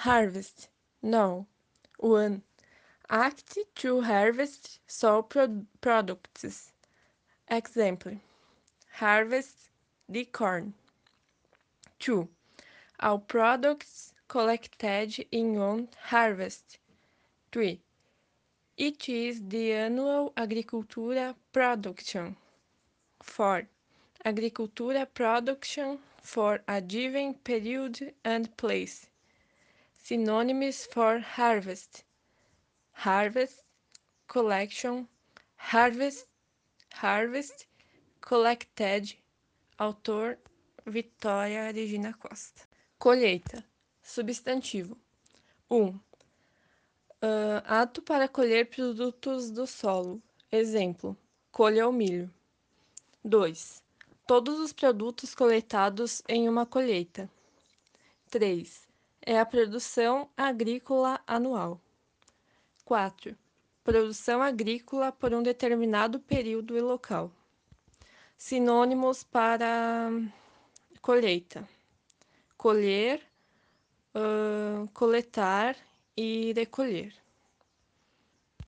Harvest. No. 1. Act to harvest soil pro products. Example. Harvest the corn. 2. All products collected in one harvest. 3. It is the annual agricultura production. 4. Agricultura production for a given period and place. Synonyms for harvest: harvest, collection, harvest, harvest, collected. Autor Vitória Regina Costa. Colheita: substantivo. 1. Um, uh, ato para colher produtos do solo. Exemplo: colha o milho. 2. Todos os produtos coletados em uma colheita. 3. É a produção agrícola anual. 4. Produção agrícola por um determinado período e local. Sinônimos para colheita: colher, uh, coletar e recolher.